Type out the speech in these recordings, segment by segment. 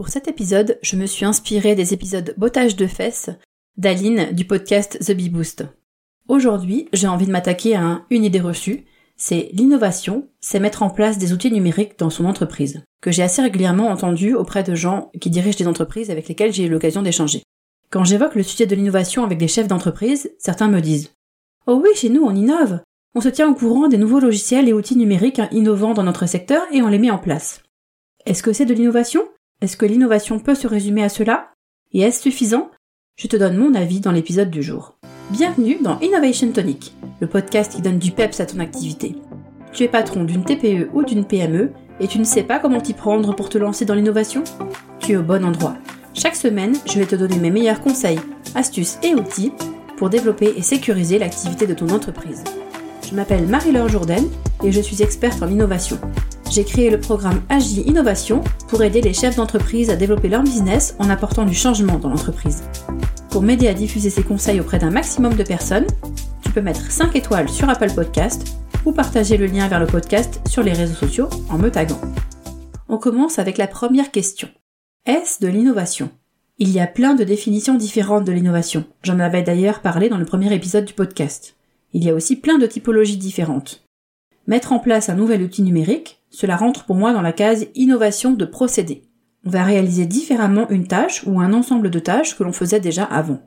Pour cet épisode, je me suis inspirée des épisodes Bottage de fesses d'Aline du podcast The Bee Boost. Aujourd'hui, j'ai envie de m'attaquer à une idée reçue, c'est l'innovation, c'est mettre en place des outils numériques dans son entreprise, que j'ai assez régulièrement entendu auprès de gens qui dirigent des entreprises avec lesquels j'ai eu l'occasion d'échanger. Quand j'évoque le sujet de l'innovation avec des chefs d'entreprise, certains me disent Oh oui, chez nous, on innove. On se tient au courant des nouveaux logiciels et outils numériques innovants dans notre secteur et on les met en place. Est-ce que c'est de l'innovation? Est-ce que l'innovation peut se résumer à cela? Et est-ce suffisant? Je te donne mon avis dans l'épisode du jour. Bienvenue dans Innovation Tonic, le podcast qui donne du peps à ton activité. Tu es patron d'une TPE ou d'une PME et tu ne sais pas comment t'y prendre pour te lancer dans l'innovation? Tu es au bon endroit. Chaque semaine, je vais te donner mes meilleurs conseils, astuces et outils pour développer et sécuriser l'activité de ton entreprise. Je m'appelle Marie-Laure Jourdain et je suis experte en innovation. J'ai créé le programme Agi Innovation pour aider les chefs d'entreprise à développer leur business en apportant du changement dans l'entreprise. Pour m'aider à diffuser ces conseils auprès d'un maximum de personnes, tu peux mettre 5 étoiles sur Apple Podcast ou partager le lien vers le podcast sur les réseaux sociaux en me taguant. On commence avec la première question. Est-ce de l'innovation? Il y a plein de définitions différentes de l'innovation. J'en avais d'ailleurs parlé dans le premier épisode du podcast. Il y a aussi plein de typologies différentes. Mettre en place un nouvel outil numérique, cela rentre pour moi dans la case innovation de procédé. On va réaliser différemment une tâche ou un ensemble de tâches que l'on faisait déjà avant.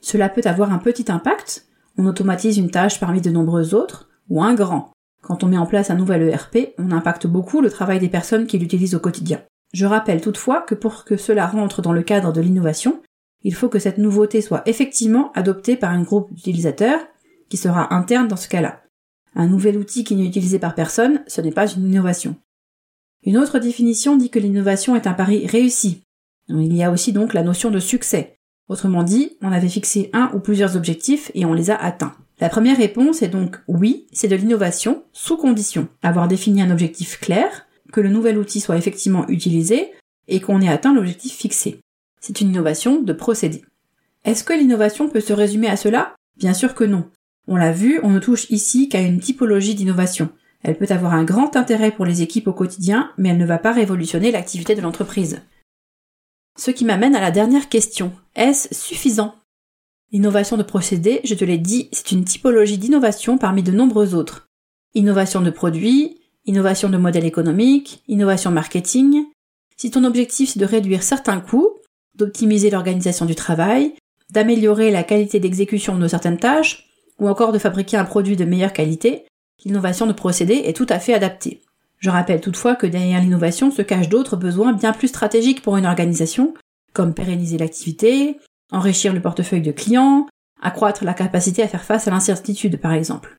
Cela peut avoir un petit impact, on automatise une tâche parmi de nombreuses autres, ou un grand. Quand on met en place un nouvel ERP, on impacte beaucoup le travail des personnes qui l'utilisent au quotidien. Je rappelle toutefois que pour que cela rentre dans le cadre de l'innovation, il faut que cette nouveauté soit effectivement adoptée par un groupe d'utilisateurs qui sera interne dans ce cas-là. Un nouvel outil qui n'est utilisé par personne, ce n'est pas une innovation. Une autre définition dit que l'innovation est un pari réussi. Il y a aussi donc la notion de succès. Autrement dit, on avait fixé un ou plusieurs objectifs et on les a atteints. La première réponse est donc oui, c'est de l'innovation, sous condition. Avoir défini un objectif clair, que le nouvel outil soit effectivement utilisé et qu'on ait atteint l'objectif fixé. C'est une innovation de procédé. Est-ce que l'innovation peut se résumer à cela? Bien sûr que non. On l'a vu, on ne touche ici qu'à une typologie d'innovation. Elle peut avoir un grand intérêt pour les équipes au quotidien, mais elle ne va pas révolutionner l'activité de l'entreprise. Ce qui m'amène à la dernière question. Est-ce suffisant? L'innovation de procédé, je te l'ai dit, c'est une typologie d'innovation parmi de nombreux autres. Innovation de produits, innovation de modèle économique, innovation marketing. Si ton objectif c'est de réduire certains coûts, d'optimiser l'organisation du travail, d'améliorer la qualité d'exécution de certaines tâches, ou encore de fabriquer un produit de meilleure qualité, l'innovation de procédé est tout à fait adaptée. Je rappelle toutefois que derrière l'innovation se cachent d'autres besoins bien plus stratégiques pour une organisation, comme pérenniser l'activité, enrichir le portefeuille de clients, accroître la capacité à faire face à l'incertitude par exemple.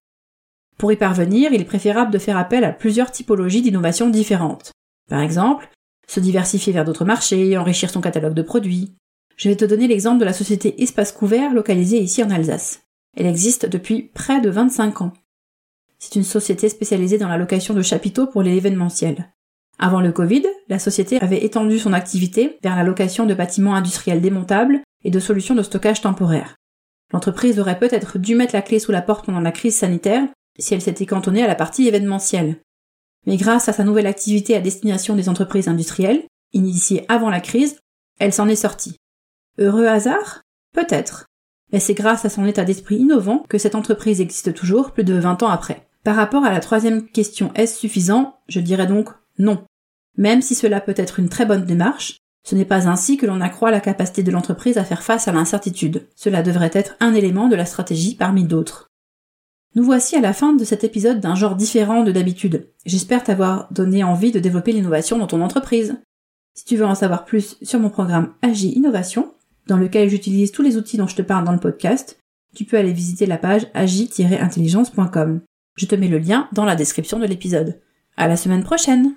Pour y parvenir, il est préférable de faire appel à plusieurs typologies d'innovation différentes. Par exemple, se diversifier vers d'autres marchés, enrichir son catalogue de produits. Je vais te donner l'exemple de la société Espace Couvert localisée ici en Alsace. Elle existe depuis près de 25 ans. C'est une société spécialisée dans la location de chapiteaux pour l'événementiel. Avant le Covid, la société avait étendu son activité vers la location de bâtiments industriels démontables et de solutions de stockage temporaire. L'entreprise aurait peut-être dû mettre la clé sous la porte pendant la crise sanitaire, si elle s'était cantonnée à la partie événementielle. Mais grâce à sa nouvelle activité à destination des entreprises industrielles, initiée avant la crise, elle s'en est sortie. Heureux hasard? Peut-être. Mais c'est grâce à son état d'esprit innovant que cette entreprise existe toujours plus de 20 ans après. Par rapport à la troisième question est-ce suffisant? Je dirais donc non. Même si cela peut être une très bonne démarche, ce n'est pas ainsi que l'on accroît la capacité de l'entreprise à faire face à l'incertitude. Cela devrait être un élément de la stratégie parmi d'autres. Nous voici à la fin de cet épisode d'un genre différent de d'habitude. J'espère t'avoir donné envie de développer l'innovation dans ton entreprise. Si tu veux en savoir plus sur mon programme Agi Innovation, dans lequel j'utilise tous les outils dont je te parle dans le podcast, tu peux aller visiter la page agi-intelligence.com. Je te mets le lien dans la description de l'épisode. À la semaine prochaine!